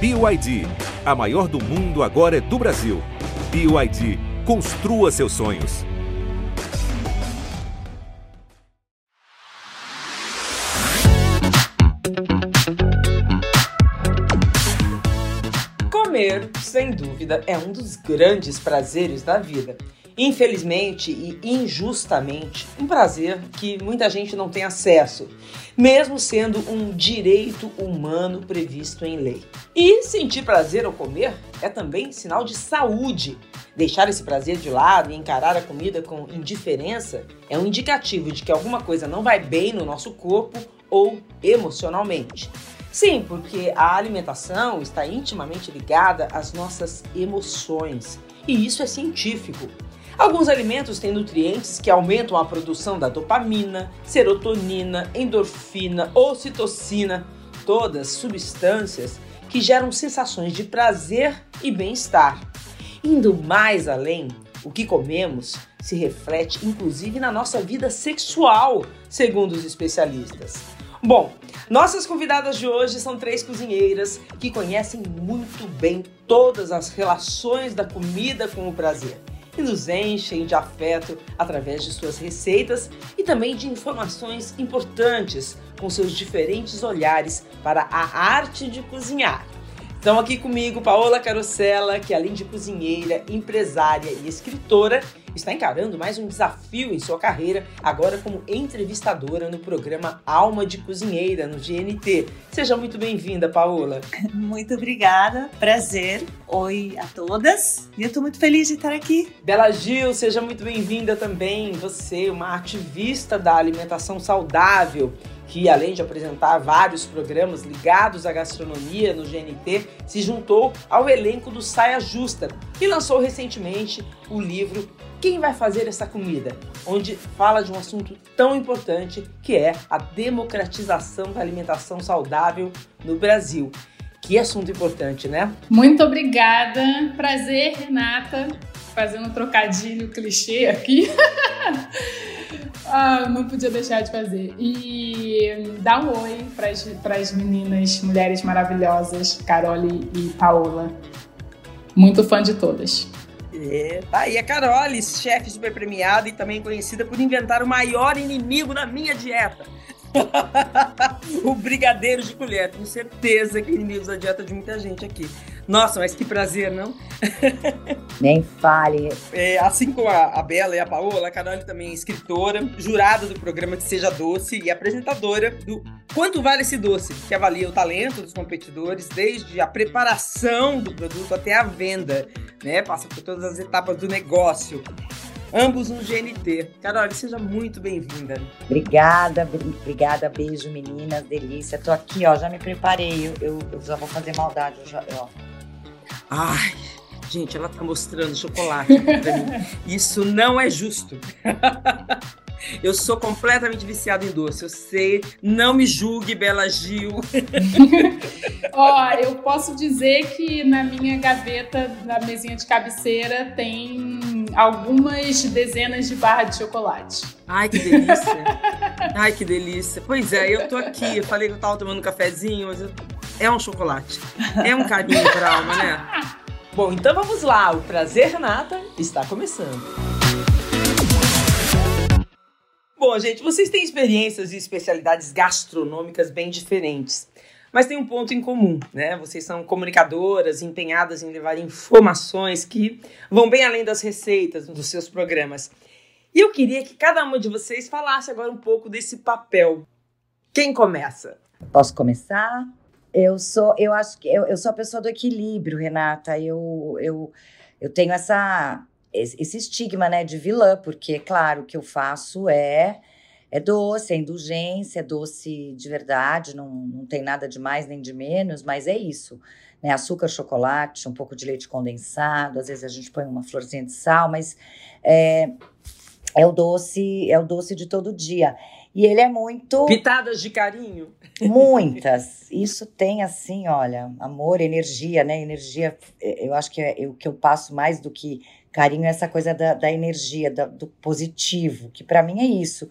BYD. A maior do mundo agora é do Brasil. BYD. Construa seus sonhos. Comer, sem dúvida, é um dos grandes prazeres da vida. Infelizmente e injustamente, um prazer que muita gente não tem acesso, mesmo sendo um direito humano previsto em lei. E sentir prazer ao comer é também sinal de saúde. Deixar esse prazer de lado e encarar a comida com indiferença é um indicativo de que alguma coisa não vai bem no nosso corpo ou emocionalmente. Sim, porque a alimentação está intimamente ligada às nossas emoções. E isso é científico. Alguns alimentos têm nutrientes que aumentam a produção da dopamina, serotonina, endorfina, ocitocina, todas substâncias que geram sensações de prazer e bem-estar. Indo mais além, o que comemos se reflete inclusive na nossa vida sexual, segundo os especialistas. Bom, nossas convidadas de hoje são três cozinheiras que conhecem muito bem todas as relações da comida com o prazer e nos enchem de afeto através de suas receitas e também de informações importantes com seus diferentes olhares para a arte de cozinhar. Estão aqui comigo Paola Carosella, que além de cozinheira, empresária e escritora, está encarando mais um desafio em sua carreira, agora como entrevistadora no programa Alma de Cozinheira, no GNT. Seja muito bem-vinda, Paola. Muito obrigada, prazer. Oi a todas. E eu estou muito feliz de estar aqui. Bela Gil, seja muito bem-vinda também. Você, uma ativista da alimentação saudável que além de apresentar vários programas ligados à gastronomia no GNT, se juntou ao elenco do Saia Justa e lançou recentemente o livro quem vai fazer essa comida? Onde fala de um assunto tão importante que é a democratização da alimentação saudável no Brasil. Que assunto importante, né? Muito obrigada. Prazer, Renata. Fazendo um trocadilho clichê aqui. ah, não podia deixar de fazer. E dá um oi para as meninas, mulheres maravilhosas, Carole e Paola. Muito fã de todas. É, tá aí a Carole, chefe super premiada e também conhecida por inventar o maior inimigo na minha dieta. o brigadeiro de colher. Tenho certeza que é inimigo da dieta de muita gente aqui. Nossa, mas que prazer, não? Nem fale. É, assim como a, a, Bela e a Paola, a Carol também é escritora, jurada do programa Que Seja Doce e apresentadora do Quanto Vale Esse Doce, que avalia o talento dos competidores desde a preparação do produto até a venda, né? Passa por todas as etapas do negócio ambos no GNT. Carol, seja muito bem-vinda. Obrigada, obrigada, beijo meninas, delícia. Tô aqui, ó, já me preparei, eu, eu, eu já vou fazer maldade, já, ó. Ai, gente, ela tá mostrando chocolate pra mim. Isso não é justo. Eu sou completamente viciado em doce, eu sei. Não me julgue, Bela Gil. Ó, eu posso dizer que na minha gaveta, na mesinha de cabeceira, tem algumas dezenas de barras de chocolate. Ai, que delícia. Ai, que delícia. Pois é, eu tô aqui. Eu falei que eu tava tomando um cafezinho, mas eu... é um chocolate. É um carinho pra alma, né? Bom, então vamos lá. O Prazer Renata está começando. Bom, gente, vocês têm experiências e especialidades gastronômicas bem diferentes, mas tem um ponto em comum, né? Vocês são comunicadoras empenhadas em levar informações que vão bem além das receitas dos seus programas. E eu queria que cada uma de vocês falasse agora um pouco desse papel. Quem começa? Posso começar? Eu sou, eu acho que eu, eu sou a pessoa do equilíbrio, Renata. Eu, eu, eu tenho essa esse estigma, né, de vilã, porque, claro, o que eu faço é é doce, é indulgência, é doce de verdade, não, não tem nada de mais nem de menos, mas é isso. Né? Açúcar, chocolate, um pouco de leite condensado, às vezes a gente põe uma florzinha de sal, mas é, é o doce, é o doce de todo dia. E ele é muito. Pitadas de carinho. Muitas. Isso tem assim, olha, amor, energia, né? Energia, eu acho que é o que eu passo mais do que Carinho é essa coisa da, da energia, da, do positivo, que para mim é isso.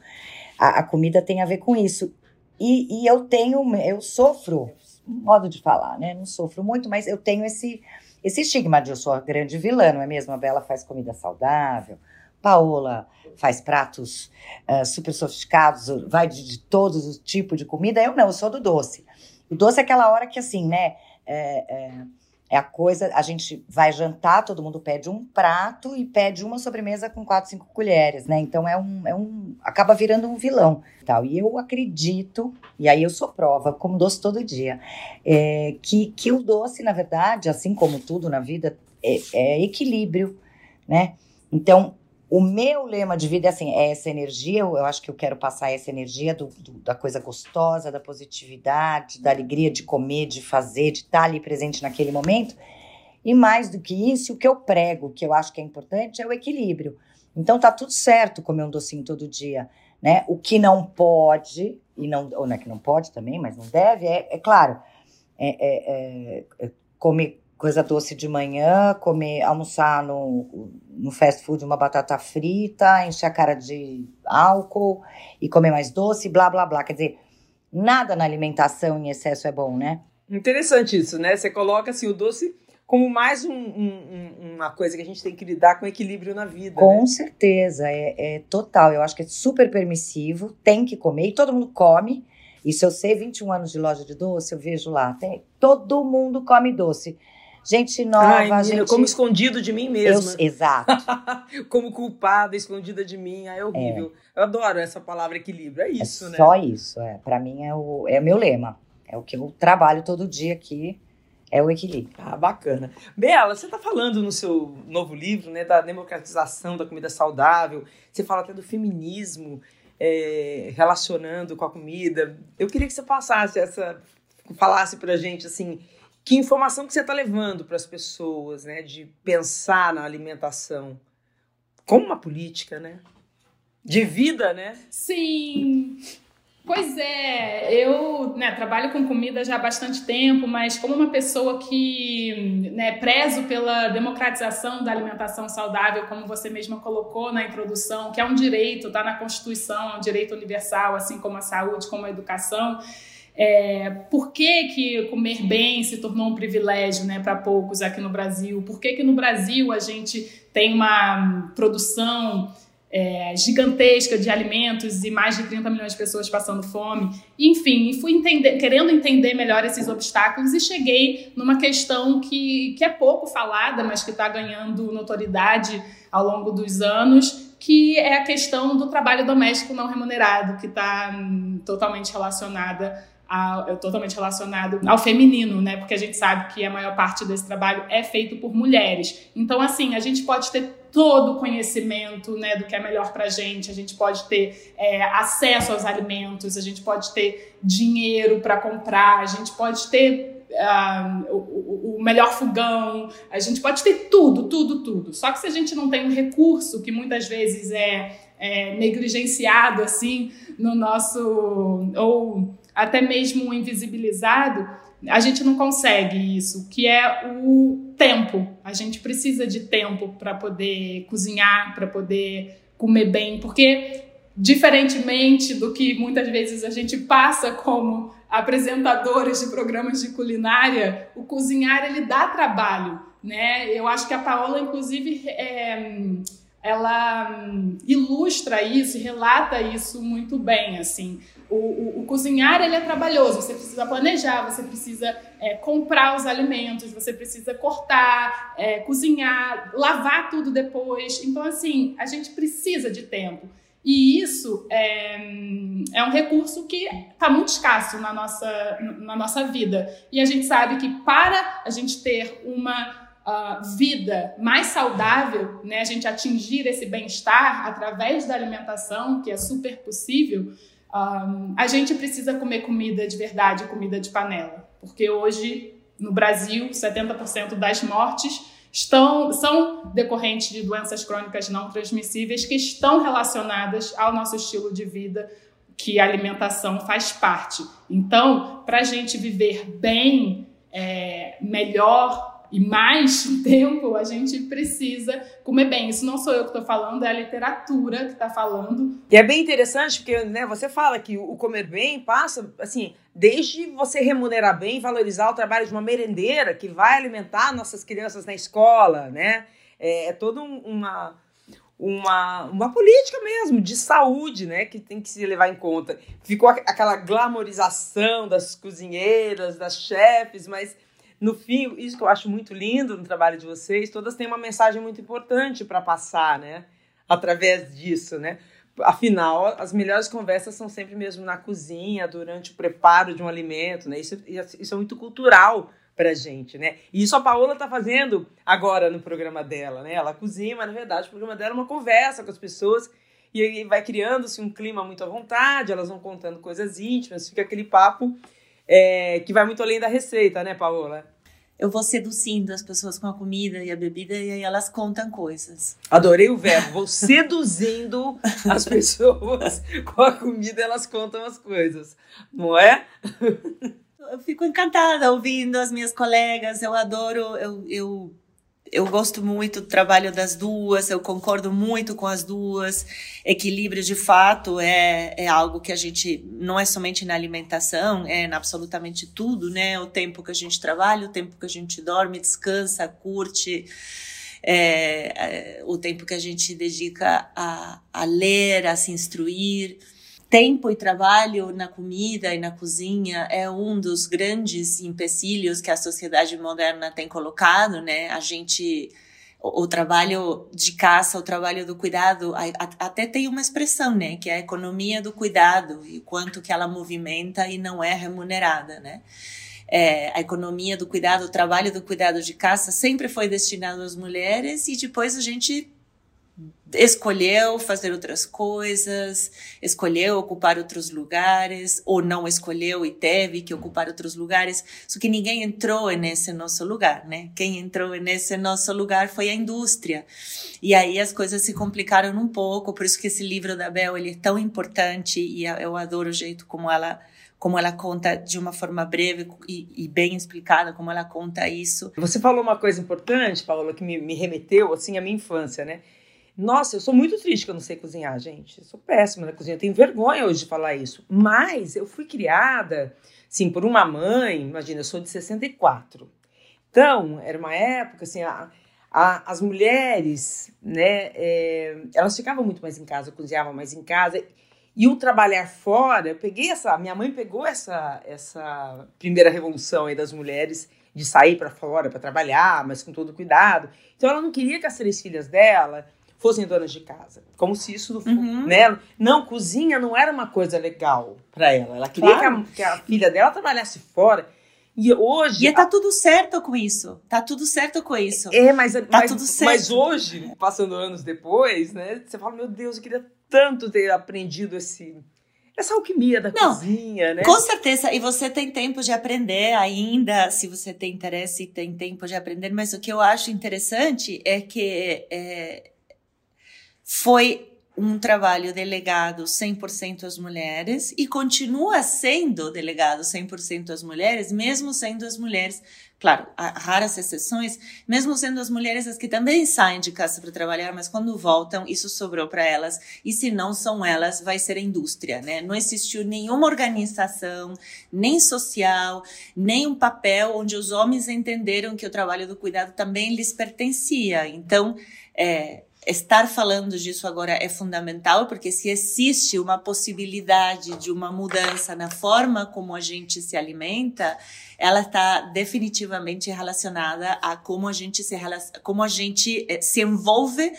A, a, comida tem a ver com isso. E, e eu tenho, eu sofro modo de falar, né? Não sofro muito, mas eu tenho esse, esse estigma de eu sou a grande vilã, não é mesmo? A Bela faz comida saudável, Paola faz pratos uh, super sofisticados, vai de, de todos os tipos de comida. Eu não, eu sou do doce. O doce é aquela hora que, assim, né? É, é, é a coisa, a gente vai jantar, todo mundo pede um prato e pede uma sobremesa com quatro, cinco colheres, né? Então é um, é um acaba virando um vilão, tal. E eu acredito, e aí eu sou prova, como doce todo dia, é, que, que o doce, na verdade, assim como tudo na vida, é, é equilíbrio, né? Então o meu lema de vida é assim, é essa energia, eu, acho que eu quero passar essa energia do, do, da coisa gostosa, da positividade, da alegria de comer, de fazer, de estar ali presente naquele momento. E mais do que isso, o que eu prego, que eu acho que é importante, é o equilíbrio. Então tá tudo certo comer um docinho todo dia, né? O que não pode, e não, ou não é que não pode também, mas não deve, é, é claro, é, é, é comer coisa doce de manhã, comer, almoçar no, no fast food uma batata frita, encher a cara de álcool e comer mais doce, blá blá blá. Quer dizer, nada na alimentação em excesso é bom, né? Interessante isso, né? Você coloca assim o doce como mais um, um, uma coisa que a gente tem que lidar com equilíbrio na vida. Com né? certeza, é, é total. Eu acho que é super permissivo, tem que comer, e todo mundo come. Isso eu sei, 21 anos de loja de doce, eu vejo lá, tem, todo mundo come doce gente nova. Ai, gente... como escondido de mim mesma. Eu, exato. como culpada, escondida de mim. Ai, é horrível. É. Eu adoro essa palavra equilíbrio. É isso, é né? Só isso. É. Para mim é o é meu lema. É o que eu trabalho todo dia aqui. É o equilíbrio. Ah, bacana. Bela, você está falando no seu novo livro, né, da democratização da comida saudável. Você fala até do feminismo é, relacionando com a comida. Eu queria que você passasse essa, falasse para gente assim, que informação que você está levando para as pessoas, né? De pensar na alimentação como uma política, né? De vida, né? Sim. Pois é, eu né, trabalho com comida já há bastante tempo, mas como uma pessoa que né, prezo pela democratização da alimentação saudável, como você mesma colocou na introdução, que é um direito, está na Constituição, é um direito universal, assim como a saúde, como a educação. É, por que, que comer bem se tornou um privilégio né, para poucos aqui no Brasil? Por que, que no Brasil a gente tem uma produção é, gigantesca de alimentos e mais de 30 milhões de pessoas passando fome? Enfim, fui entender, querendo entender melhor esses obstáculos e cheguei numa questão que, que é pouco falada, mas que está ganhando notoriedade ao longo dos anos, que é a questão do trabalho doméstico não remunerado, que está hum, totalmente relacionada ao, totalmente relacionado ao feminino, né? Porque a gente sabe que a maior parte desse trabalho é feito por mulheres. Então, assim, a gente pode ter todo o conhecimento né, do que é melhor para a gente, a gente pode ter é, acesso aos alimentos, a gente pode ter dinheiro para comprar, a gente pode ter uh, o, o, melhor fogão, a gente pode ter tudo, tudo, tudo. Só que se a gente não tem um recurso que muitas vezes é, é negligenciado assim no nosso ou até mesmo invisibilizado, a gente não consegue isso, que é o tempo. A gente precisa de tempo para poder cozinhar, para poder comer bem, porque diferentemente do que muitas vezes a gente passa como apresentadores de programas de culinária, o cozinhar ele dá trabalho, né? Eu acho que a Paola inclusive é, ela ilustra isso, relata isso muito bem, assim. O, o, o, cozinhar ele é trabalhoso, você precisa planejar, você precisa é, comprar os alimentos, você precisa cortar, é, cozinhar, lavar tudo depois. Então, assim, a gente precisa de tempo. E isso é, é um recurso que está muito escasso na nossa, na nossa vida. E a gente sabe que para a gente ter uma uh, vida mais saudável, né, a gente atingir esse bem-estar através da alimentação, que é super possível, um, a gente precisa comer comida de verdade, comida de panela. Porque hoje, no Brasil, 70% das mortes estão, são decorrentes de doenças crônicas não transmissíveis que estão relacionadas ao nosso estilo de vida, que a alimentação faz parte. Então, para a gente viver bem, é, melhor, e mais tempo, a gente precisa comer bem. Isso não sou eu que estou falando, é a literatura que está falando. E é bem interessante porque né, você fala que o comer bem passa, assim, desde você remunerar bem, valorizar o trabalho de uma merendeira que vai alimentar nossas crianças na escola, né? É, é toda um, uma uma, uma política mesmo de saúde, né, que tem que se levar em conta. Ficou aquela glamorização das cozinheiras, das chefes, mas no fim, isso que eu acho muito lindo no trabalho de vocês, todas têm uma mensagem muito importante para passar, né? Através disso, né? Afinal, as melhores conversas são sempre mesmo na cozinha, durante o preparo de um alimento, né? Isso, isso é muito cultural pra gente, né? E isso a Paola tá fazendo agora no programa dela, né? Ela cozinha, mas na verdade o programa dela é uma conversa com as pessoas e vai criando-se um clima muito à vontade, elas vão contando coisas íntimas, fica aquele papo é, que vai muito além da receita, né, Paola? Eu vou seduzindo as pessoas com a comida e a bebida e aí elas contam coisas. Adorei o verbo, vou seduzindo as pessoas com a comida e elas contam as coisas, não é? Eu fico encantada ouvindo as minhas colegas, eu adoro, eu, eu eu gosto muito do trabalho das duas, eu concordo muito com as duas. Equilíbrio, de fato, é, é algo que a gente, não é somente na alimentação, é em absolutamente tudo, né? O tempo que a gente trabalha, o tempo que a gente dorme, descansa, curte, é, é, o tempo que a gente dedica a, a ler, a se instruir tempo e trabalho na comida e na cozinha é um dos grandes empecilhos que a sociedade moderna tem colocado, né? A gente o, o trabalho de caça, o trabalho do cuidado, a, a, até tem uma expressão, né, que é a economia do cuidado e quanto que ela movimenta e não é remunerada, né? É, a economia do cuidado, o trabalho do cuidado de caça sempre foi destinado às mulheres e depois a gente escolheu fazer outras coisas, escolheu ocupar outros lugares, ou não escolheu e teve que ocupar outros lugares, só que ninguém entrou nesse nosso lugar, né? Quem entrou nesse nosso lugar foi a indústria. E aí as coisas se complicaram um pouco, por isso que esse livro da Bel ele é tão importante e eu adoro o jeito como ela como ela conta de uma forma breve e, e, bem explicada como ela conta isso. Você falou uma coisa importante, Paula, que me, me remeteu assim à minha infância, né? Nossa, eu sou muito triste que eu não sei cozinhar, gente. Eu sou péssima na cozinha. Eu tenho vergonha hoje de falar isso. Mas eu fui criada, sim, por uma mãe. Imagina, eu sou de 64. Então, era uma época, assim, a, a, as mulheres, né, é, elas ficavam muito mais em casa, cozinhavam mais em casa. E o trabalhar fora, eu peguei essa. Minha mãe pegou essa, essa primeira revolução aí das mulheres de sair para fora para trabalhar, mas com todo cuidado. Então, ela não queria que as três filhas dela fossem donas de casa. Como se isso, uhum. né? Não, cozinha não era uma coisa legal para ela. Ela queria claro. que, a, que, a, filha dela trabalhasse fora. E hoje. E tá tudo certo com isso. Tá tudo certo com isso. É, mas, tá mas, tudo certo. mas hoje, passando anos depois, né? Você fala, meu Deus, eu queria tanto ter aprendido esse. Essa alquimia da Não, cozinha, né? Com certeza, e você tem tempo de aprender ainda, se você tem interesse, tem tempo de aprender, mas o que eu acho interessante é que é, foi um trabalho delegado 100% às mulheres e continua sendo delegado 100% às mulheres, mesmo sendo as mulheres, claro, raras exceções, mesmo sendo as mulheres as que também saem de casa para trabalhar, mas quando voltam, isso sobrou para elas, e se não são elas, vai ser a indústria, né? Não existiu nenhuma organização, nem social, nem um papel onde os homens entenderam que o trabalho do cuidado também lhes pertencia. Então, é, estar falando disso agora é fundamental, porque se existe uma possibilidade de uma mudança na forma como a gente se alimenta, ela está definitivamente relacionada a como a gente se como a gente eh, se envolve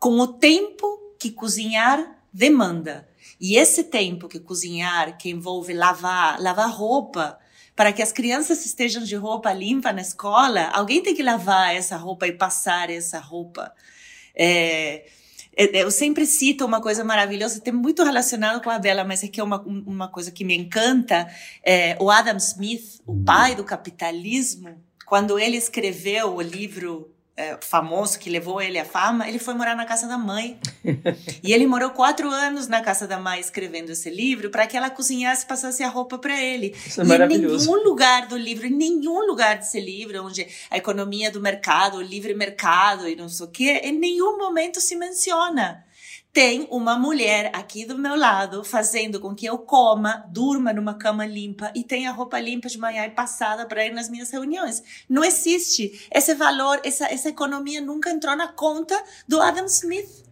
com o tempo que cozinhar demanda. E esse tempo que cozinhar, que envolve lavar, lavar roupa, para que as crianças estejam de roupa limpa na escola, alguém tem que lavar essa roupa e passar essa roupa. É, é, eu sempre cito uma coisa maravilhosa, tem muito relacionado com a Bela, mas é que é uma, uma coisa que me encanta. É, o Adam Smith, o pai do capitalismo, quando ele escreveu o livro é, famoso que levou ele à fama, ele foi morar na casa da mãe. e ele morou quatro anos na casa da mãe escrevendo esse livro para que ela cozinhasse e passasse a roupa para ele. Isso é e maravilhoso. em nenhum lugar do livro, em nenhum lugar desse livro, onde a economia do mercado, o livre mercado e não sei o quê, em nenhum momento se menciona tem uma mulher aqui do meu lado fazendo com que eu coma, durma numa cama limpa e tenha roupa limpa de manhã e passada para ir nas minhas reuniões. Não existe esse valor, essa, essa economia nunca entrou na conta do Adam Smith.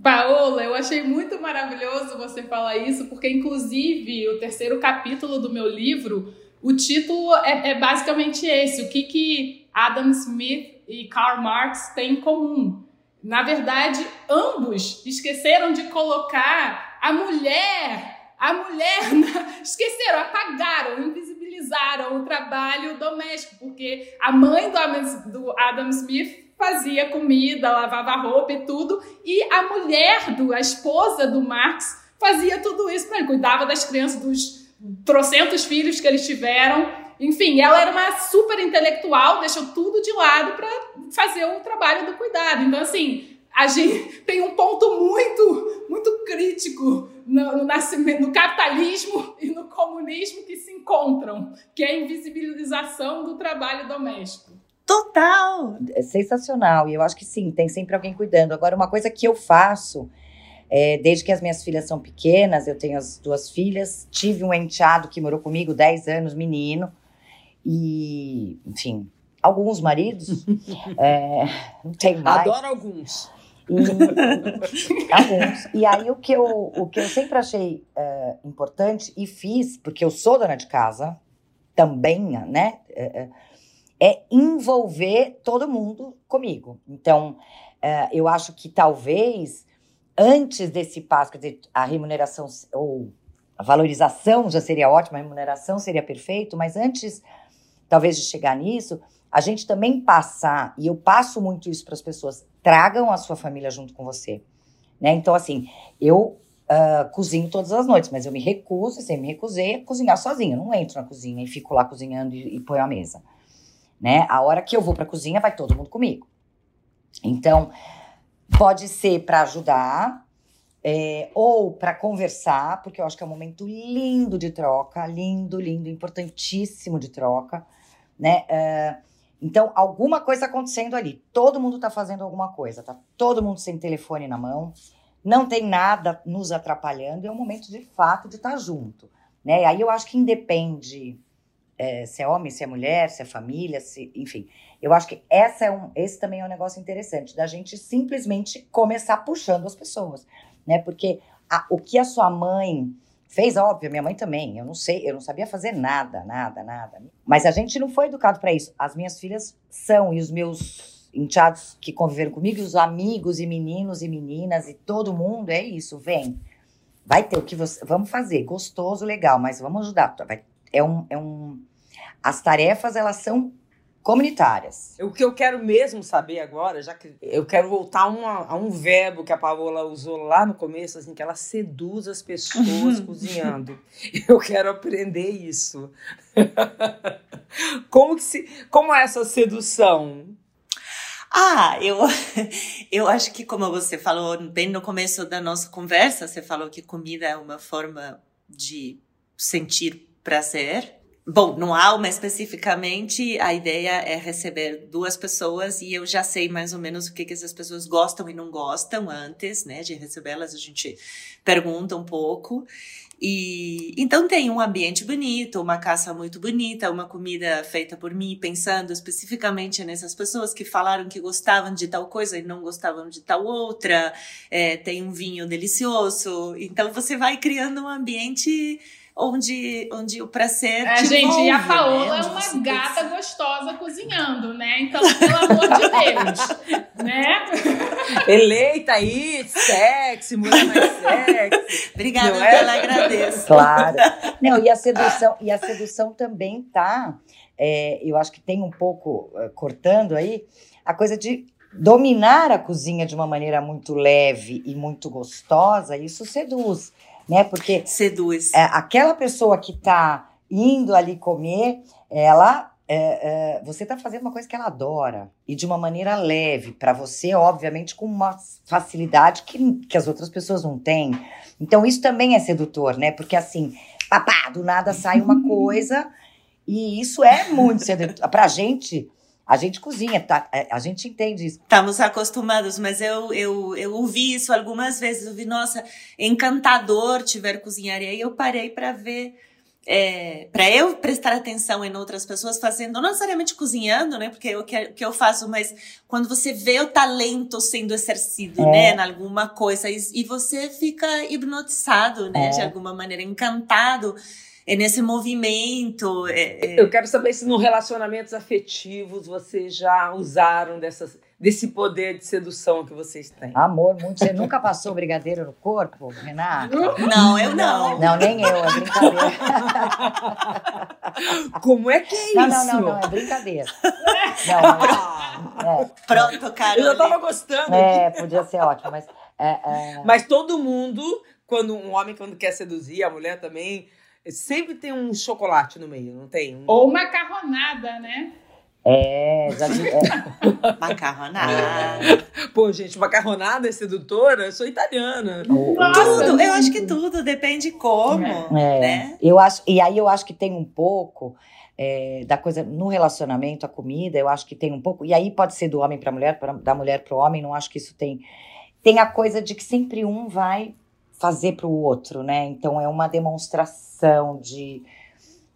Paola, eu achei muito maravilhoso você falar isso, porque inclusive o terceiro capítulo do meu livro, o título é, é basicamente esse: o que que Adam Smith e Karl Marx têm em comum? Na verdade, ambos esqueceram de colocar a mulher, a mulher, esqueceram, apagaram, invisibilizaram o trabalho doméstico, porque a mãe do Adam Smith fazia comida, lavava roupa e tudo, e a mulher do, a esposa do Marx fazia tudo isso para ele, cuidava das crianças, dos trocentos filhos que eles tiveram, enfim, ela era uma super intelectual, deixou tudo de lado para fazer o trabalho do cuidado. Então, assim, a gente tem um ponto muito, muito crítico no, no, nascimento, no capitalismo e no comunismo que se encontram, que é a invisibilização do trabalho doméstico. Total! É sensacional. E eu acho que sim, tem sempre alguém cuidando. Agora, uma coisa que eu faço, é, desde que as minhas filhas são pequenas, eu tenho as duas filhas, tive um enteado que morou comigo 10 anos, menino. E, enfim, alguns maridos. é, não tem mais. Adoro alguns. E, alguns. E aí o que eu, o que eu sempre achei é, importante e fiz, porque eu sou dona de casa, também, né? É, é envolver todo mundo comigo. Então, é, eu acho que talvez antes desse passo, quer dizer, a remuneração ou a valorização já seria ótima, a remuneração seria perfeito, mas antes talvez de chegar nisso, a gente também passar, e eu passo muito isso para as pessoas, tragam a sua família junto com você. Né? Então, assim, eu uh, cozinho todas as noites, mas eu me recuso, sempre me recusei a cozinhar sozinha. Eu não entro na cozinha e fico lá cozinhando e, e ponho a mesa. Né? A hora que eu vou para a cozinha, vai todo mundo comigo. Então, pode ser para ajudar, é, ou para conversar, porque eu acho que é um momento lindo de troca, lindo, lindo, importantíssimo de troca né? Uh, então, alguma coisa acontecendo ali. Todo mundo está fazendo alguma coisa, tá todo mundo sem telefone na mão, não tem nada nos atrapalhando, é um momento de fato de estar tá junto, né? Aí eu acho que independe é, se é homem, se é mulher, se é família, se, enfim. Eu acho que essa é um, esse também é um negócio interessante, da gente simplesmente começar puxando as pessoas, né? Porque a, o que a sua mãe Fez, óbvio, minha mãe também. Eu não sei, eu não sabia fazer nada, nada, nada. Mas a gente não foi educado para isso. As minhas filhas são, e os meus enteados que conviveram comigo, e os amigos e meninos e meninas e todo mundo, é isso, vem. Vai ter o que você. Vamos fazer, gostoso, legal, mas vamos ajudar. Vai, é um, é um. As tarefas, elas são comunitárias. O que eu quero mesmo saber agora, já que eu quero voltar a, uma, a um verbo que a Paola usou lá no começo, assim, que ela seduz as pessoas cozinhando. Eu quero aprender isso. como que se, como é essa sedução? Ah, eu, eu acho que como você falou bem no começo da nossa conversa, você falou que comida é uma forma de sentir prazer Bom, no Alma especificamente, a ideia é receber duas pessoas e eu já sei mais ou menos o que, que essas pessoas gostam e não gostam antes, né, de recebê-las. A gente pergunta um pouco. E então tem um ambiente bonito, uma casa muito bonita, uma comida feita por mim, pensando especificamente nessas pessoas que falaram que gostavam de tal coisa e não gostavam de tal outra. É, tem um vinho delicioso. Então você vai criando um ambiente onde, onde o prazer. É, gente, envolve, e a Paola né? é uma gata gostosa cozinhando, né? Então, pelo amor de Deus, né? Eleita aí, sexy, mulher mais sexy. Obrigada, Não é? ela agradeço. Claro. Não, e a sedução, e a sedução também tá. é, eu acho que tem um pouco, eh, cortando aí, a coisa de dominar a cozinha de uma maneira muito leve e muito gostosa, isso seduz, né? Porque Seduz. é, aquela pessoa que está indo ali comer, ela é, é, você está fazendo uma coisa que ela adora e de uma maneira leve, para você, obviamente, com uma facilidade que, que as outras pessoas não têm. Então, isso também é sedutor, né? Porque assim, papá, do nada sai uma coisa e isso é muito sedutor. Pra gente, a gente cozinha, tá? É, a gente entende isso. Estamos acostumados, mas eu, eu, eu ouvi isso algumas vezes. Eu vi, nossa, encantador tiver cozinhar. E aí eu parei para ver é, para eu prestar atenção em outras pessoas fazendo, não necessariamente cozinhando, né? Porque é o que, que eu faço, mas quando você vê o talento sendo exercido, é. né? Em alguma coisa, e, e você fica hipnotizado, né? É. De alguma maneira, encantado é nesse movimento. É, é... Eu quero saber se no relacionamentos afetivos vocês já usaram dessas desse poder de sedução que vocês têm. Amor, muito. Você nunca passou brigadeiro no corpo, Renata? Não, eu não. Não, nem eu, é brincadeira. Como é que é não, isso? Não, não, não, é brincadeira. Não, mas, é. Pronto, cara. Eu já tava gostando. É, podia ser ótimo, mas. É, é... Mas todo mundo, quando um homem quando quer seduzir, a mulher também, sempre tem um chocolate no meio, não tem? Ou macarronada, né? É, já vi. É. macarronada. É. Pô, gente, macarronada é sedutora? Eu sou italiana. Nossa, tudo, eu acho que tudo, depende como. É. Né? Eu acho, e aí eu acho que tem um pouco. É, da coisa no relacionamento, a comida, eu acho que tem um pouco. E aí pode ser do homem para mulher, pra, da mulher para o homem, não acho que isso tem. Tem a coisa de que sempre um vai fazer para o outro, né? Então é uma demonstração de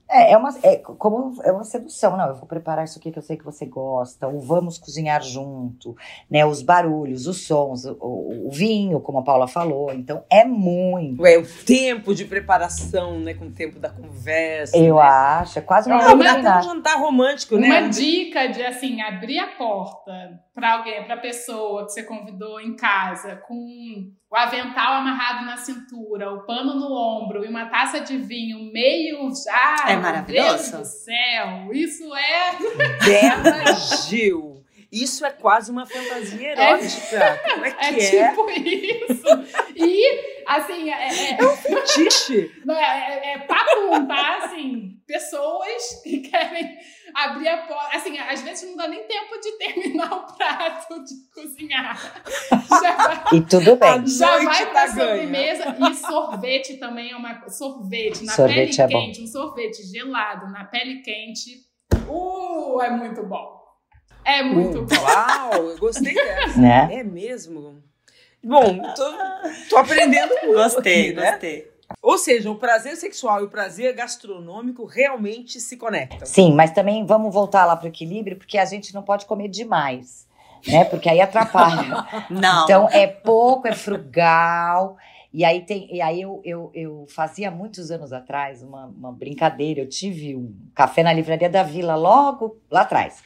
é, é uma, é, como, é uma sedução, não, eu vou preparar isso aqui que eu sei que você gosta, ou vamos cozinhar junto, né, os barulhos, os sons, o, o, o vinho, como a Paula falou, então é muito. É o tempo de preparação, né, com o tempo da conversa. Eu né? acho, é quase uma é, um jantar romântico, né? Uma dica de, assim, abrir a porta para alguém, para pessoa que você convidou em casa, com o avental amarrado na cintura, o pano no ombro e uma taça de vinho meio já. É maravilhoso. Deus do céu, isso é. Bela Gil. Isso é quase uma fantasia erótica. É, Como é que é? É tipo isso. E, assim... É, é, é um fetiche. Não, é, é, é papum, tá? Assim, pessoas que querem abrir a porta. Assim, às vezes não dá nem tempo de terminar o prato de cozinhar. Já e tudo bem. Já vai pra sobremesa. E sorvete também é uma. Sorvete na sorvete pele é quente, bom. um sorvete gelado na pele quente. Uh, é muito bom. É muito uh, bom. Uau, eu gostei dessa. Né? É mesmo. Bom, tô, tô aprendendo muito. Gostei, aqui, né? gostei. Ou seja, o prazer sexual e o prazer gastronômico realmente se conectam. Sim, mas também vamos voltar lá para o equilíbrio, porque a gente não pode comer demais, né? Porque aí atrapalha. não. Então é pouco, é frugal. E aí, tem, e aí eu, eu, eu fazia muitos anos atrás uma, uma brincadeira. Eu tive um café na livraria da Vila logo lá atrás.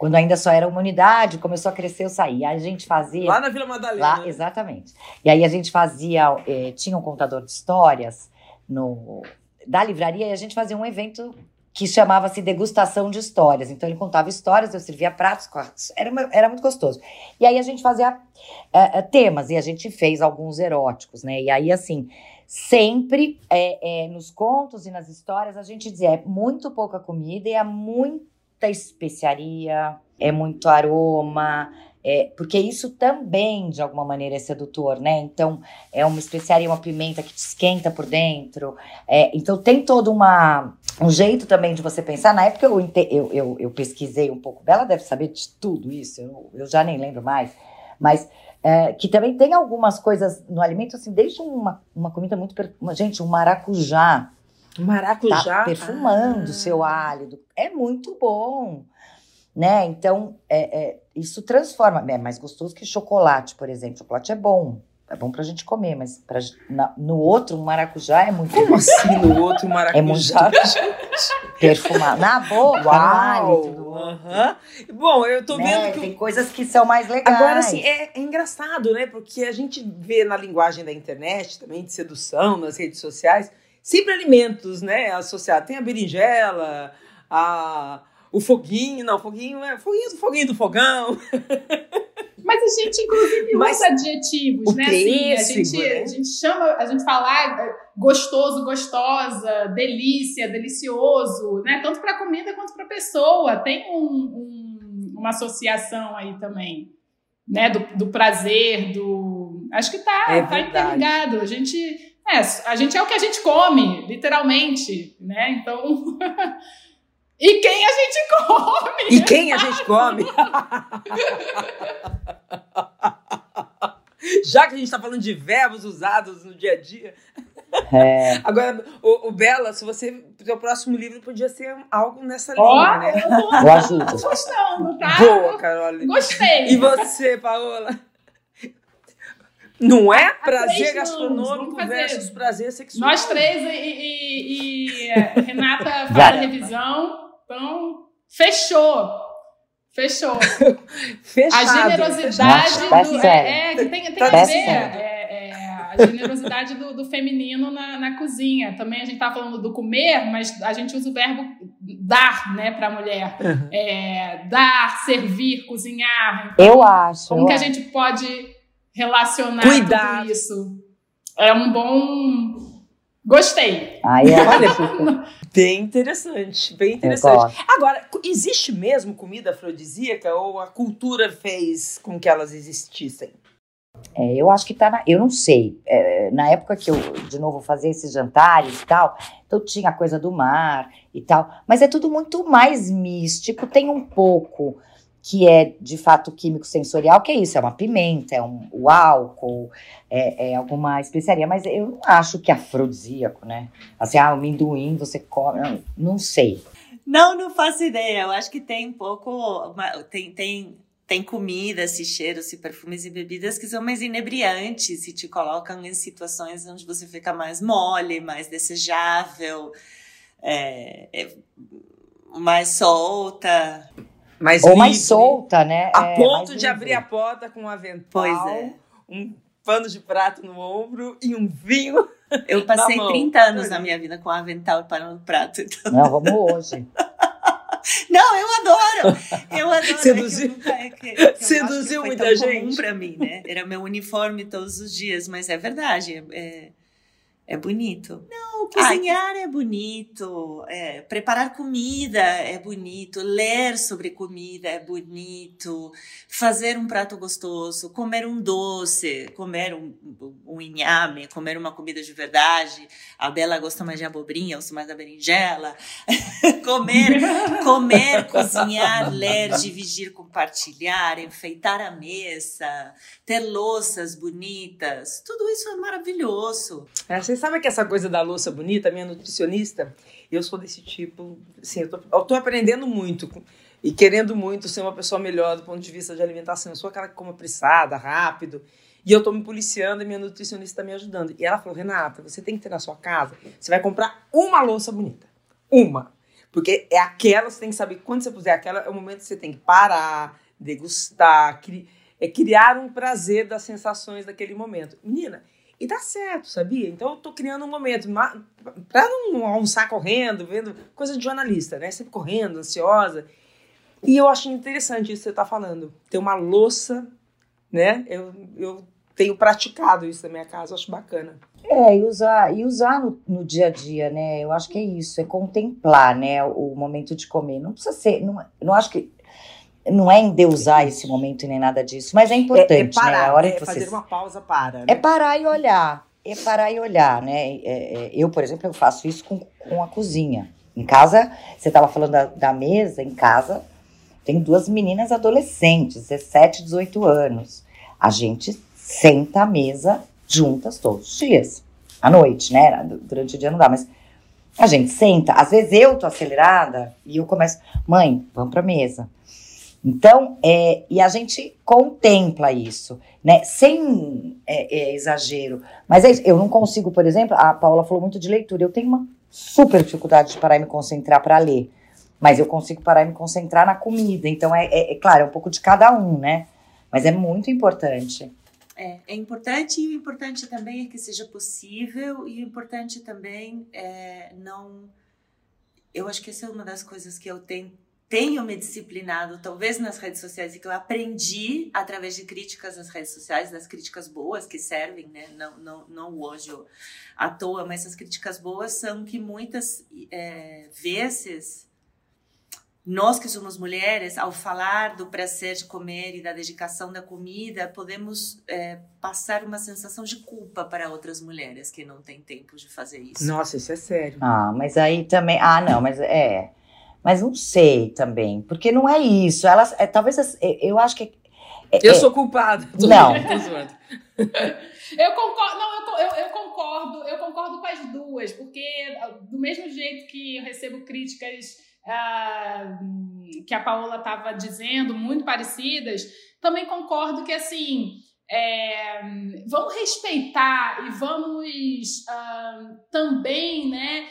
Quando ainda só era uma unidade, começou a crescer, eu saí. Aí a gente fazia. Lá na Vila Madalena. Lá, exatamente. E aí a gente fazia. Eh, tinha um contador de histórias no, da livraria e a gente fazia um evento que chamava-se Degustação de Histórias. Então ele contava histórias, eu servia pratos, era, era muito gostoso. E aí a gente fazia uh, temas, e a gente fez alguns eróticos, né? E aí, assim, sempre é, é, nos contos e nas histórias a gente dizia: é muito pouca comida e é muito muita especiaria, é muito aroma, é, porque isso também, de alguma maneira, é sedutor, né? Então, é uma especiaria, uma pimenta que te esquenta por dentro. É, então, tem todo uma, um jeito também de você pensar. Na época, eu, eu, eu, eu pesquisei um pouco. Bela deve saber de tudo isso, eu, eu já nem lembro mais. Mas é, que também tem algumas coisas no alimento, assim, desde uma, uma comida muito... Gente, um maracujá Maracujá. Tá perfumando o ah. seu hálito. É muito bom. Né? Então, é, é, isso transforma. É mais gostoso que chocolate, por exemplo. Chocolate é bom. É bom pra gente comer, mas pra, na, no outro, um maracujá é muito Como assim no outro maracujá? É muito perfumado. Na boca, Uau. no Uhum. Bom, eu tô né? vendo que. Tem coisas que são mais legais. Agora, assim, é, é, engraçado, né? Porque a gente vê na linguagem da internet, também de sedução, nas redes sociais, sempre alimentos, né, associados. Tem a berinjela, a, o foguinho, não, foguinho é foguinho, foguinho do fogão. Mas a gente, inclusive, Mas usa adjetivos, né? Assim, a, gente, né? a gente chama, a gente fala ah, gostoso, gostosa, delícia, delicioso, né? Tanto para comida quanto para pessoa. Tem um, um, uma associação aí também, né? Do, do prazer, do. Acho que tá, É tá interligado. A gente. É, a gente é o que a gente come, literalmente, né? Então. e quem a gente come? E quem a gente come? Já que a gente está falando de verbos usados no dia a dia. É. Agora, o, o Bela, se você. Seu próximo livro podia ser algo nessa Ó, linha, né? eu tô Eu gostando, tá? Boa, Carol. Gostei. E você, Paola? Não é prazer gastronômico versus prazer sexual. Nós três e, e- e, é, Renata faz a revisão. Então, fechou. Fechou. Fechado. A generosidade Nossa, tá do. sério. É, é, que tem, tem Tá que ver. é, é, a generosidade do, do feminino na, na cozinha. Também a gente tá falando do comer, mas a gente usa o verbo dar, né, pra mulher. Uhum. É, dar, servir, cozinhar. Eu acho. Como eu que a acho. gente pode relacionar Cuidar. tudo isso? É um bom. Gostei. Aí eu Olha. Bem interessante, bem interessante. Agora, existe mesmo comida afrodisíaca ou a cultura fez com que elas existissem? É, eu acho que tá na. Eu não sei. É, na época que eu, de novo, fazia esses jantares e tal, então tinha a coisa do mar e tal. Mas é tudo muito mais místico. Tem um pouco que é, de fato, químico sensorial, que é isso: é uma pimenta, é um, o álcool, é, é alguma especiaria. Mas eu não acho que é afrodisíaco, né? Assim, ah, amendoim você come. Não, não sei. Não, não faço ideia. Eu acho que tem um pouco. uma- tem, tem, tem comidas, e cheiros, e perfumes e bebidas que são mais inebriantes e te colocam em situações onde você fica mais mole, mais desejável, é, é, mais solta. Mais Ou mais livre, solta, né? A É, ponto mais de abrir a livre. porta com um avental, Pois é. um pano de prato no ombro e um vinho. Eu passei mão. 30 anos na minha vida com avental e pano no prato. então- Não, vamos hoje. Não, eu adoro! Eu adoro. Seduziu- É que eu nunca- é que- que que Seduziu muita gente. comum pra mim, né? Era meu uniforme todos os dias, mas é verdade. É, é bonito. Não, cozinhar é bonito. é, preparar comida é bonito. Ler sobre comida é bonito. Fazer um prato gostoso. Comer um doce. Comer um, um inhame. Comer uma comida de verdade. A Bela gosta mais de abobrinha, eu sou mais da berinjela. comer, comer, cozinhar, ler, dividir, compartilhar, enfeitar a mesa, ter louças bonitas, tudo isso é maravilhoso. Você sabe que essa coisa da louça bonita, minha nutricionista, eu sou desse tipo, assim, eu tô, eu tô aprendendo muito e querendo muito ser uma pessoa melhor do ponto de vista de alimentação. Eu sou aquela que come apressada, rápido, e eu tô me policiando e minha nutricionista tá me ajudando. E ela falou, Renata, você tem que ter na sua casa, você vai comprar uma louça bonita. Uma. Porque é aquela, você tem que saber, quando você puser aquela, é o momento que você tem que parar, degustar, cri, é criar um prazer das sensações daquele momento. Menina, e dá certo, sabia? Então eu tô criando um momento pra não almoçar correndo, vendo coisa de jornalista, né? Sempre correndo, ansiosa. E eu acho interessante isso que você tá falando. Ter uma louça, né? Eu, eu tenho praticado isso na minha casa, acho bacana. É, e usar, e usar no, no dia a dia, né? Eu acho que é isso, é contemplar, né? O momento de comer. Não precisa ser, não, não acho que. Não é endeusar esse momento nem nada disso, mas é importante, é, é parar, né? A hora é que você. fazer uma pausa para, né? É parar e olhar. É parar e olhar, né? É, é, eu, por exemplo, eu faço isso com, com a cozinha. Em casa, você estava falando da, da mesa, em casa, tem duas meninas adolescentes, 17, 18 anos. A gente senta à mesa juntas todos os dias. À noite, né? Durante o dia não dá, mas a gente senta. Às vezes eu tô acelerada e eu começo, mãe, vamos pra mesa. Então, é, e a gente contempla isso, né? Sem é, é, exagero. Mas é eu não consigo, por exemplo, a Paula falou muito de leitura. Eu tenho uma super dificuldade de parar e me concentrar para ler. Mas eu consigo parar e me concentrar na comida. Então, é, é, é claro, é um pouco de cada um, né? Mas é muito importante. É, é importante e o importante também é que seja possível e o importante também é não. Eu acho que essa é uma das coisas que eu tenho tenho me disciplinado, talvez nas redes sociais, e que eu aprendi através de críticas nas redes sociais, das críticas boas que servem, né? Não, não, não o ódio à toa, mas as críticas boas são que muitas é, vezes nós que somos mulheres, ao falar do prazer de comer e da dedicação da comida, podemos é, passar uma sensação de culpa para outras mulheres que não têm tempo de fazer isso. Nossa, isso é sério. Ah, mas aí também. Ah, não, mas é. Mas não sei também, porque não é isso. Elas, é, talvez eu acho que. É, eu é, sou culpada. Não. eu concordo, não, eu, eu, eu, concordo, eu concordo com as duas, porque do mesmo jeito que eu recebo críticas uh, que a Paola estava dizendo, muito parecidas, também concordo que assim. É, vamos respeitar e vamos uh, também né,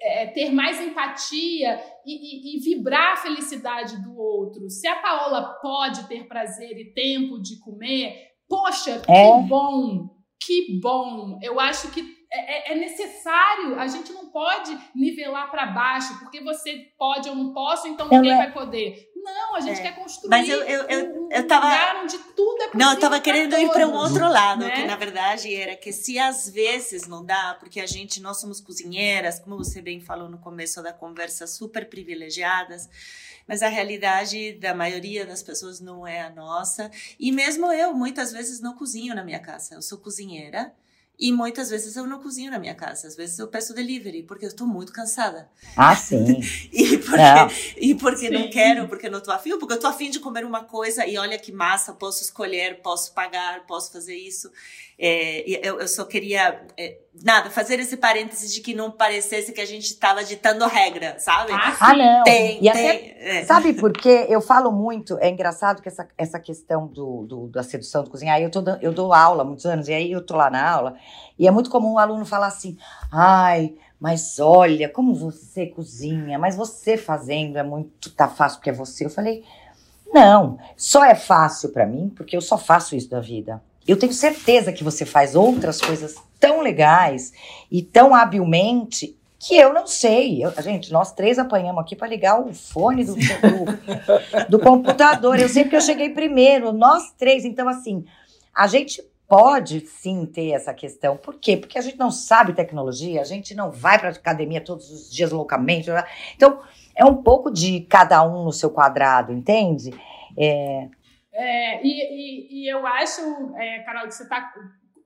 é, ter mais empatia e, e, e, vibrar a felicidade do outro. Se a Paola pode ter prazer e tempo de comer, poxa, que é. bom, que bom. Eu acho que é, é, é necessário, a gente não pode nivelar para baixo, porque você pode ou não posso, então ninguém vai poder. Não, a gente é. quer construir Mas eu, eu, eu, um eu tava, lugar onde tudo é Não, eu tava querendo ir para um outro lado, né? que na verdade era que se às vezes não dá, porque a gente, nós somos cozinheiras, como você bem falou no começo da conversa, super privilegiadas, mas a realidade da maioria das pessoas não é a nossa. E mesmo eu, muitas vezes, não cozinho na minha casa. Eu sou cozinheira, e muitas vezes eu não cozinho na minha casa. Às vezes eu peço delivery, porque eu estou muito cansada. Ah, sim. e porque, e porque não quero, porque não estou afim, porque eu estou afim de comer uma coisa e olha que massa, posso escolher, posso pagar, posso fazer isso. É, eu, eu, só queria, é, nada, fazer esse parênteses de que não parecesse que a gente estava ditando regra, sabe? Ah, ah não. Tem, e tem. Até, é. Sabe por quê? Eu falo muito, é engraçado que essa, essa questão do, do da sedução do cozinhar, eu, tô, eu dou aula há muitos anos, e aí eu tô lá na aula, e é muito comum o um aluno falar assim, ai, mas olha, como você cozinha, mas você fazendo é muito, tá fácil porque é você. Eu falei, não, só é fácil para mim porque eu só faço isso da vida. Eu tenho certeza que você faz outras coisas tão legais e tão habilmente que eu não sei. Eu, gente, nós três apanhamos aqui para ligar o fone do, do, do, computador. Eu sei que eu cheguei primeiro, nós três. Então, assim, a gente pode sim ter essa questão. Por quê? Porque a gente não sabe tecnologia, a gente não vai para academia todos os dias loucamente. Então, é um pouco de cada um no seu quadrado, entende? É, é, e, e, e, eu acho, é, Carol, que você está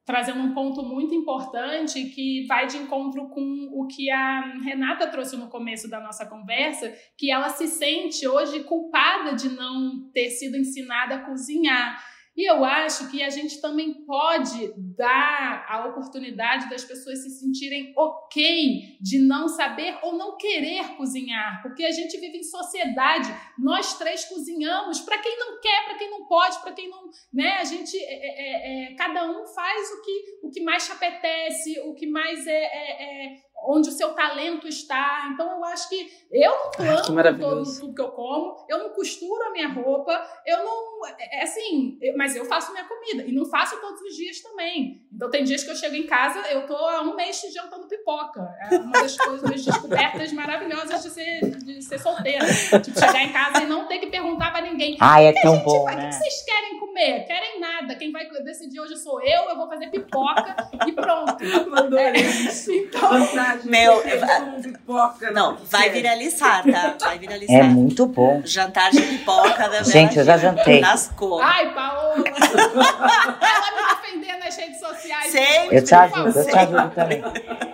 trazendo um ponto muito importante que vai de encontro com o que a Renata trouxe no começo da nossa conversa, que ela se sente hoje culpada de não ter sido ensinada a cozinhar. E eu acho que a gente também pode dar a oportunidade das pessoas se sentirem ok de não saber ou não querer cozinhar, porque a gente vive em sociedade, nós três cozinhamos para quem não quer, para quem não pode, para quem não, né? A gente, é, é, é, é, cada um faz o que, o que mais te apetece, o que mais é, é, é onde o seu talento está. Então eu acho que eu não planto ah, todo tudo que eu como, eu não costuro a minha roupa, eu não é, é assim, mas eu faço minha comida e não faço todos os dias também. Então tem dias que eu chego em casa, eu tô há um mês jantando pipoca. É uma das coisas descobertas maravilhosas de ser, de ser solteira. Tipo, chegar em casa e não ter que perguntar para ninguém. Ah, é tão bom, né? O que vocês querem comer? Querem nada. Quem vai decidir hoje sou eu, eu vou fazer pipoca e pronto. Mandou é, isso. Então, meu, pipoca, não, vai viralizar, tá? Vai viralizar. É muito bom. Jantar de pipoca da Gente, eu já jantei. Nas cores. Ai, Paola. Ela me defender nas redes sociais. Sempre. Eu te ajudo, eu te ajudo também.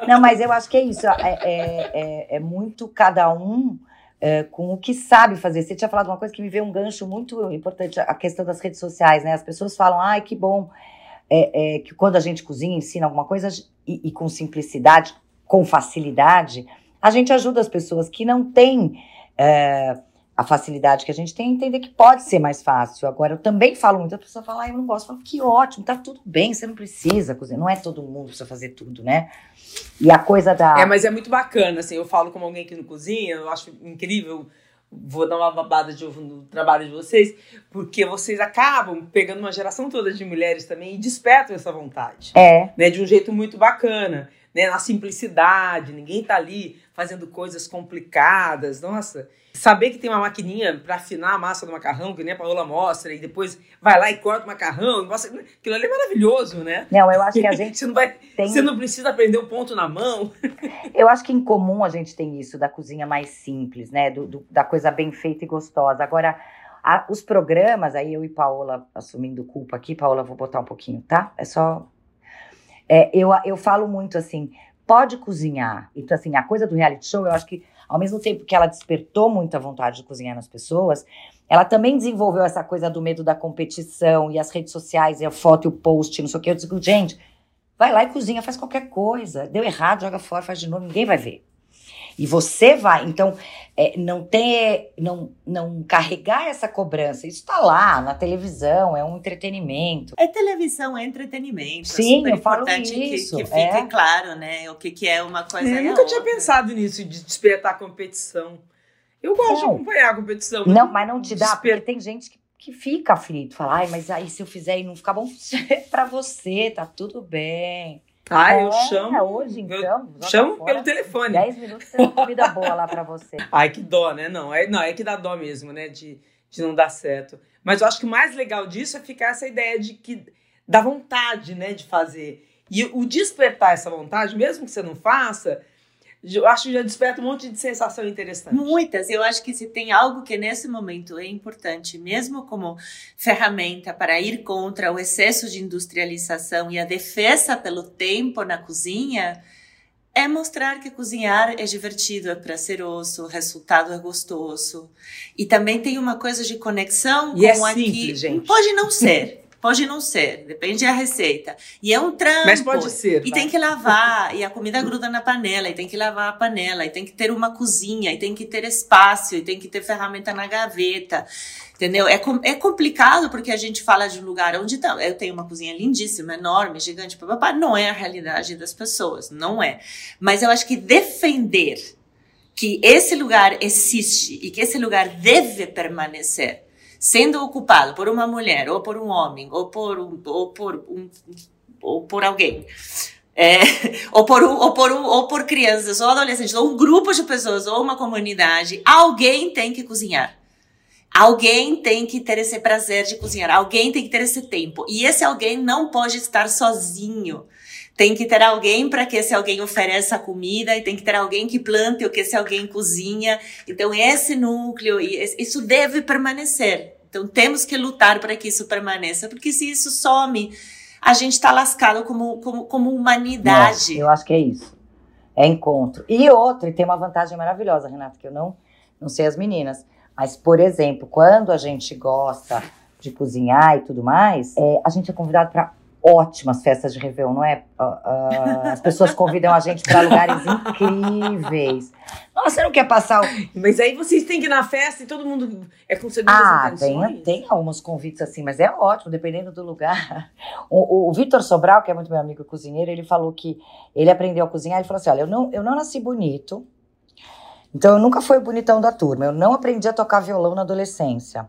Não, mas eu acho que é isso. É, é, é, é muito cada um. É, com o que sabe fazer. Você tinha falado uma coisa que me veio um gancho muito importante, a questão das redes sociais, né? As pessoas falam, ai, que bom, é, é, que quando a gente cozinha, ensina alguma coisa e, e, com simplicidade, com facilidade, a gente ajuda as pessoas que não têm é, a facilidade que a gente tem a entender que pode ser mais fácil. Agora, eu também falo muito, a pessoa fala, ah, eu não gosto. Eu falo, que ótimo, tá tudo bem, você não precisa cozinhar. Não é todo mundo precisa fazer tudo, né? E a coisa da. É, mas é muito bacana, assim, eu falo como alguém que não cozinha, eu acho incrível. Vou dar uma babada de ovo no trabalho de vocês, porque vocês acabam pegando uma geração toda de mulheres também e despertam essa vontade. É. Né, de um jeito muito bacana. Né, na simplicidade, ninguém tá ali fazendo coisas complicadas. Nossa, saber que tem uma maquininha para afinar a massa do macarrão, que nem a Paola mostra, e depois vai lá e corta o macarrão, nossa, aquilo ali é maravilhoso, né? Não, eu acho que a gente. você, não vai, tem... você não precisa aprender o ponto na mão. eu acho que em comum a gente tem isso, da cozinha mais simples, né? Do, do da coisa bem feita e gostosa. Agora. A, os programas, aí eu e Paola assumindo culpa aqui, Paola, vou botar um pouquinho, tá? É só. É, eu, eu falo muito assim, pode cozinhar. Então, assim, a coisa do reality show, eu acho que ao mesmo tempo que ela despertou muita vontade de cozinhar nas pessoas, ela também desenvolveu essa coisa do medo da competição e as redes sociais, e a foto e o post, não sei o que. Eu digo, gente, vai lá e cozinha, faz qualquer coisa. Deu errado, joga fora, faz de novo, ninguém vai ver. E você vai, então, é, não ter, não, não carregar essa cobrança. Isso está lá na televisão, é um entretenimento. É televisão, é entretenimento. É Sim, é eu falo isso. Que, que fique é. claro, né? O que, que é uma coisa. Eu nunca tinha pensado nisso, de despertar a competição. Eu gosto não. de acompanhar a competição. Não, mas não te dá, desper... porque tem gente que, que fica aflito. Fala, ai, mas aí se eu fizer e não ficar bom, é pra você, tá tudo bem. Ah, é, eu chamo. hoje, então. Chamo pelo telefone. 10 minutos tem comida boa lá pra você. Ai, que dó, né? Não, é, não, é que dá dó mesmo, né? De, de não dar certo. Mas eu acho que o mais legal disso é ficar essa ideia de que dá vontade, né, de fazer. E o despertar essa vontade, mesmo que você não faça, eu acho que já desperta um monte de sensação interessante. Muitas. Eu acho que se tem algo que nesse momento é importante, mesmo como ferramenta para ir contra o excesso de industrialização e a defesa pelo tempo na cozinha, é mostrar que cozinhar é divertido, é prazeroso, o resultado é gostoso. E também tem uma coisa de conexão e é com é simples, aqui. Gente. Pode não ser. Pode não ser, depende da receita. E é um trampo. Mas pode ser. E vai. tem que lavar, e a comida gruda na panela, e tem que lavar a panela, e tem que ter uma cozinha, e tem que ter espaço, e tem que ter ferramenta na gaveta. Entendeu? É, é complicado porque a gente fala de um lugar onde tá, eu tenho uma cozinha lindíssima, enorme, gigante, papapá. Não é a realidade das pessoas, não é. Mas eu acho que defender que esse lugar existe e que esse lugar deve permanecer sendo ocupado por uma mulher, ou por um homem, ou por um, ou por, um, ou por alguém. É, ou, por um, ou, por um, ou por crianças, ou adolescentes, ou um grupo de pessoas, ou uma comunidade, alguém tem que cozinhar. Alguém tem que ter esse prazer de cozinhar, alguém tem que ter esse tempo. E esse alguém não pode estar sozinho. Tem que ter alguém para que esse alguém ofereça comida e tem que ter alguém que plante o que esse alguém cozinha. Então, esse núcleo, isso deve permanecer. Então, temos que lutar para que isso permaneça, porque se isso some, a gente está lascado como, como, como humanidade. Eu acho que é isso. É encontro. E outra, e tem uma vantagem maravilhosa, Renata, que eu não, não sei as meninas. Mas, por exemplo, quando a gente gosta de cozinhar e tudo mais, é, a gente é convidado para ótimas festas de Réveillon, não é? Uh, uh, as pessoas convidam a gente para lugares incríveis. Nossa, você não quer passar o... Mas aí vocês têm que ir na festa e todo mundo é com segundas ah, tem, tem alguns convites assim, mas é ótimo, dependendo do lugar. O, o, o Vitor Sobral, que é muito meu amigo cozinheiro, ele falou que ele aprendeu a cozinhar, ele falou assim, olha, eu não, eu não nasci bonito, então eu nunca fui o bonitão da turma, eu não aprendi a tocar violão na adolescência.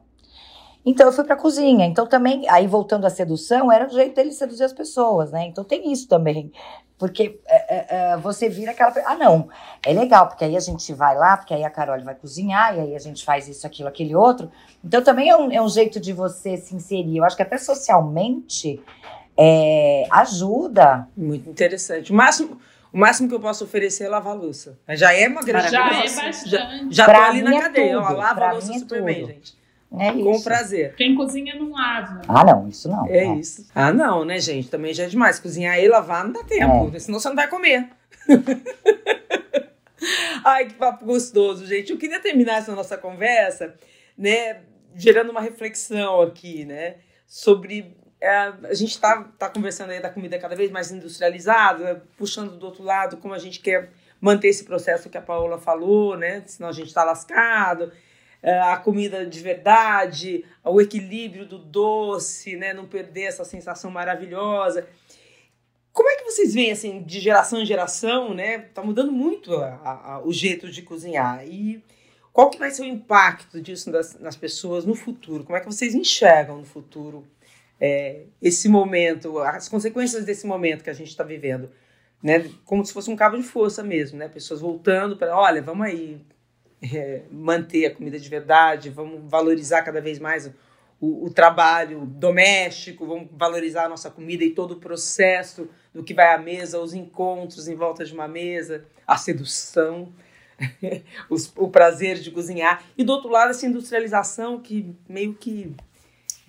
Então eu fui para cozinha. Então também, aí voltando à sedução, era o jeito dele seduzir as pessoas, né? Então tem isso também. Porque é, é, é você vira aquela. Ah, não, é legal, porque aí a gente vai lá, porque aí a Carol vai cozinhar, e aí a gente faz isso, aquilo, aquele outro. Então também é um, é um jeito de você se inserir. Eu acho que até socialmente é, ajuda. Muito interessante. O máximo. O máximo que eu posso oferecer é lavar a louça. Já é uma grande Já é bastante. Já, já tô ali na cadeia, ó. Lava a louça super bem, gente. É Com isso. prazer. Quem cozinha não lava. Ah, não, isso não. É não. isso. Ah, não, né, gente? Também já é demais. Cozinhar e lavar não dá tempo, é. senão você não vai comer. Ai, que papo gostoso, gente. Eu queria terminar essa nossa conversa, né, gerando uma reflexão aqui, né, sobre é, a gente está tá conversando aí da comida cada vez mais industrializada, puxando do outro lado como a gente quer manter esse processo que a Paola falou, né? Senão a gente está lascado. É, a comida de verdade, o equilíbrio do doce, né? Não perder essa sensação maravilhosa. Como é que vocês veem, assim, de geração em geração, né? Tá mudando muito a, a, o jeito de cozinhar. E qual que vai ser o impacto disso nas, nas pessoas no futuro? Como é que vocês enxergam no futuro é, esse momento, as consequências desse momento que a gente está vivendo? né? Como se fosse um cabo de força mesmo, né? Pessoas voltando para, olha, vamos aí é, manter a comida de verdade, vamos valorizar cada vez mais o, o, trabalho doméstico, vamos valorizar a nossa comida e todo o processo do que vai à mesa, os encontros em volta de uma mesa, a sedução, os, o prazer de cozinhar. E do outro lado, essa industrialização que meio que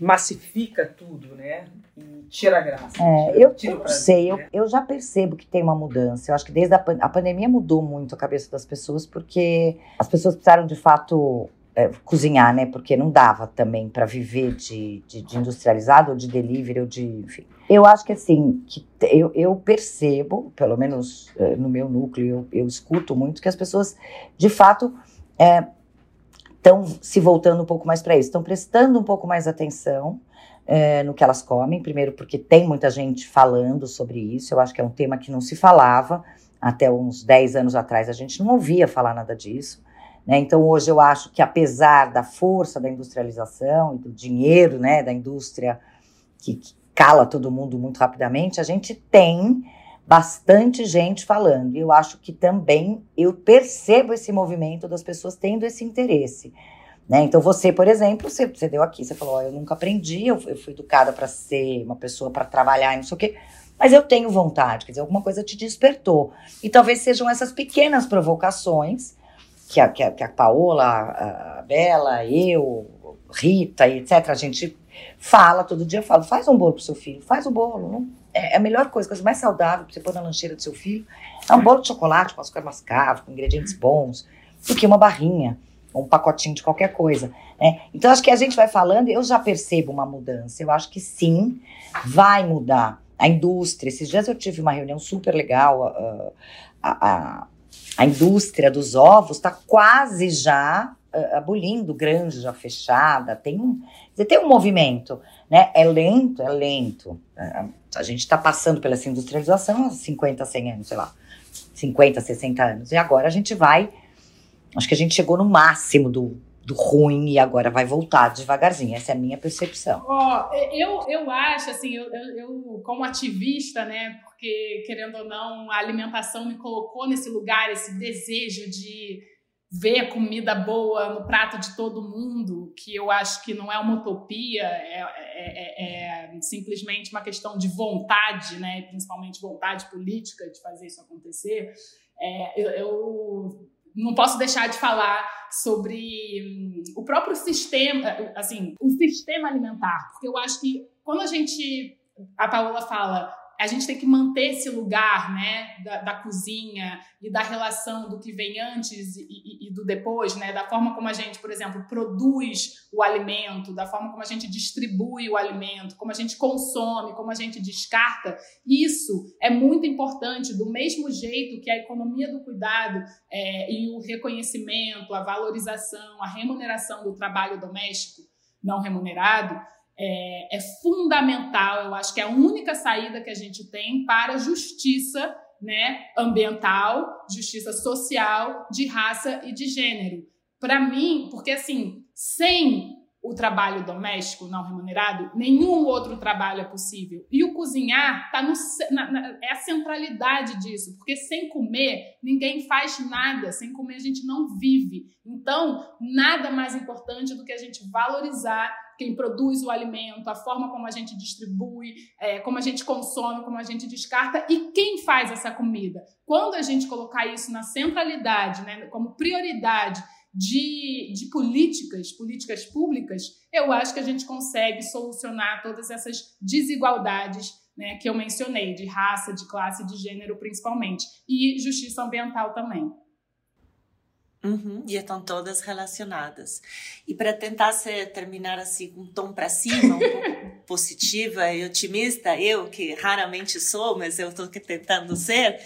massifica tudo, né? E tira a graça. É, eu não sei, né? eu, eu já percebo que tem uma mudança. Eu acho que desde a, a pandemia mudou muito a cabeça das pessoas, porque as pessoas precisaram de fato é, cozinhar, né? Porque não dava também para viver de, de, de, industrializado ou de delivery ou de. Enfim. Eu acho que assim, que eu, eu percebo, pelo menos é, no meu núcleo, eu, eu escuto muito que as pessoas de fato. É, estão se voltando um pouco mais para isso, estão prestando um pouco mais atenção é, no que elas comem, primeiro porque tem muita gente falando sobre isso, eu acho que é um tema que não se falava até uns 10 anos atrás, a gente não ouvia falar nada disso. Né? Então, hoje eu acho que apesar da força da industrialização e do dinheiro né, da indústria que, que cala todo mundo muito rapidamente, a gente tem bastante gente falando. E eu acho que também eu percebo esse movimento das pessoas tendo esse interesse. Né? Então, você, por exemplo, você, você deu aqui, você falou: oh, eu nunca aprendi, eu, eu fui educada para ser uma pessoa para trabalhar e não sei o quê, mas eu tenho vontade, quer dizer, alguma coisa te despertou. E talvez sejam essas pequenas provocações que a, que a, que a Paola, a Bela, eu, Rita etc., a gente fala todo dia, fala: faz um bolo pro seu filho, faz o bolo, não é, é a melhor coisa, a coisa mais saudável que você pôr na lancheira do seu filho é um bolo de chocolate com açúcar mascavo, com ingredientes bons, do que uma barrinha ou um pacotinho de qualquer coisa. Né? Então, acho que a gente vai falando, eu já percebo uma mudança. Eu acho que sim, vai mudar. A indústria, esses dias eu tive uma reunião super legal. A, a, a indústria dos ovos está quase já abolindo granja fechada. Tem um, tem um movimento. Né? É lento, é lento. É, a gente está passando pela industrialização há 50, 100 anos, sei lá, 50, 60 anos. E agora a gente vai. Acho que a gente chegou no máximo do, do ruim e agora vai voltar devagarzinho. Essa é a minha percepção. Oh, eu, eu acho, assim, eu, eu, como ativista, né, porque querendo ou não, a alimentação me colocou nesse lugar, esse desejo de ver comida boa no prato de todo mundo, que eu acho que não é uma utopia, é, é, é, é simplesmente uma questão de vontade, né? principalmente vontade política de fazer isso acontecer. É, eu, eu não posso deixar de falar sobre hum, o próprio sistema, assim, o sistema alimentar, porque eu acho que quando a gente, a Paola fala a gente tem que manter esse lugar né, da, da cozinha e da relação do que vem antes e, e, e, do depois, né, da forma como a gente, por exemplo, produz o alimento, da forma como a gente distribui o alimento, como a gente consome, como a gente descarta. Isso é muito importante, do mesmo jeito que a economia do cuidado é, e o reconhecimento, a valorização, a remuneração do trabalho doméstico não remunerado é, é fundamental, eu acho que é a única saída que a gente tem para justiça né, ambiental, justiça social, de raça e de gênero. Para mim, porque assim, sem o trabalho doméstico não remunerado, nenhum outro trabalho é possível. E o cozinhar tá no, na, na, é a centralidade disso, porque sem comer ninguém faz nada, sem comer a gente não vive. Então, nada mais importante do que a gente valorizar quem produz o alimento, a forma como a gente distribui, é, como a gente consome, como a gente descarta e quem faz essa comida. Quando a gente colocar isso na centralidade, né, como prioridade de, de políticas, políticas públicas, eu acho que a gente consegue solucionar todas essas desigualdades né, que eu mencionei, de raça, de classe, de gênero principalmente, e justiça ambiental também. Uhum, e estão todas relacionadas. E para tentar ser, terminar assim com um tom para cima, um pouco positiva e otimista, eu que raramente sou, mas eu estou tentando ser,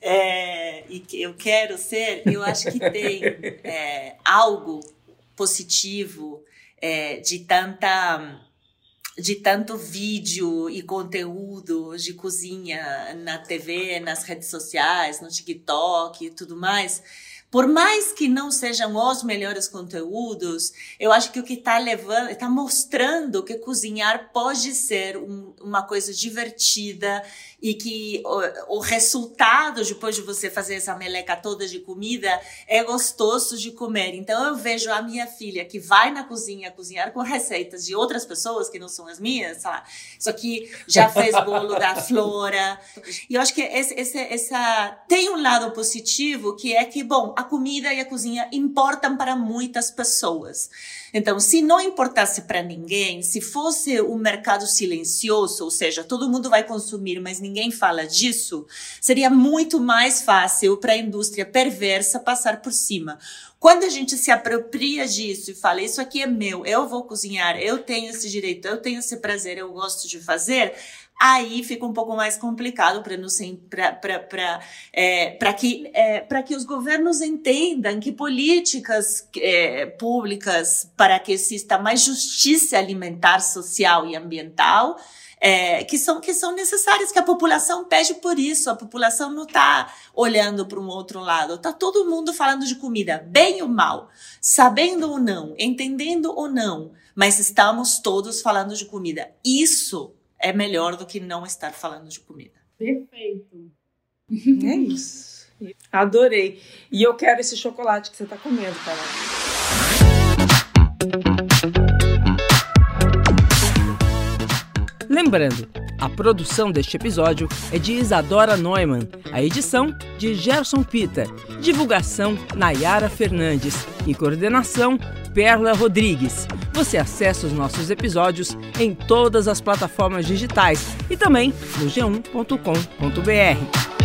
é, e que eu quero ser, eu acho que tem é, algo positivo é, de tanta de tanto vídeo e conteúdo de cozinha na TV, nas redes sociais, no TikTok e tudo mais, por mais que não sejam os melhores conteúdos, eu acho que o que está levando, está mostrando que cozinhar pode ser um, uma coisa divertida e que o, o, resultado depois de você fazer essa meleca toda de comida é gostoso de comer. Então eu vejo a minha filha que vai na cozinha cozinhar com receitas de outras pessoas que não são as minhas, sei lá, só que já fez bolo da Flora. E eu acho que esse, esse, essa tem um lado positivo que é que bom a comida e a cozinha importam para muitas pessoas. Então, se não importasse para ninguém, se fosse um mercado silencioso, ou seja, todo mundo vai consumir, mas ninguém fala disso, seria muito mais fácil para a indústria perversa passar por cima. Quando a gente se apropria disso e fala, isso aqui é meu, eu vou cozinhar, eu tenho esse direito, eu tenho esse prazer, eu gosto de fazer, aí fica um pouco mais complicado para é, para que é, que os governos entendam que políticas é, públicas para que exista mais justiça alimentar, social e ambiental é, que são que são necessárias que a população pede por isso. A população não está olhando para um outro lado. Está todo mundo falando de comida bem ou mal sabendo ou não entendendo ou não mas estamos todos falando de comida. Isso é melhor do que não estar falando de comida. Perfeito. É isso. Adorei. E eu quero esse chocolate que você está comendo, cara. Lembrando, a produção deste episódio é de Isadora Neumann, a edição de Gerson Pita, divulgação Nayara Fernandes e coordenação Perla Rodrigues. Você acessa os nossos episódios em todas as plataformas digitais e também no g1.com.br.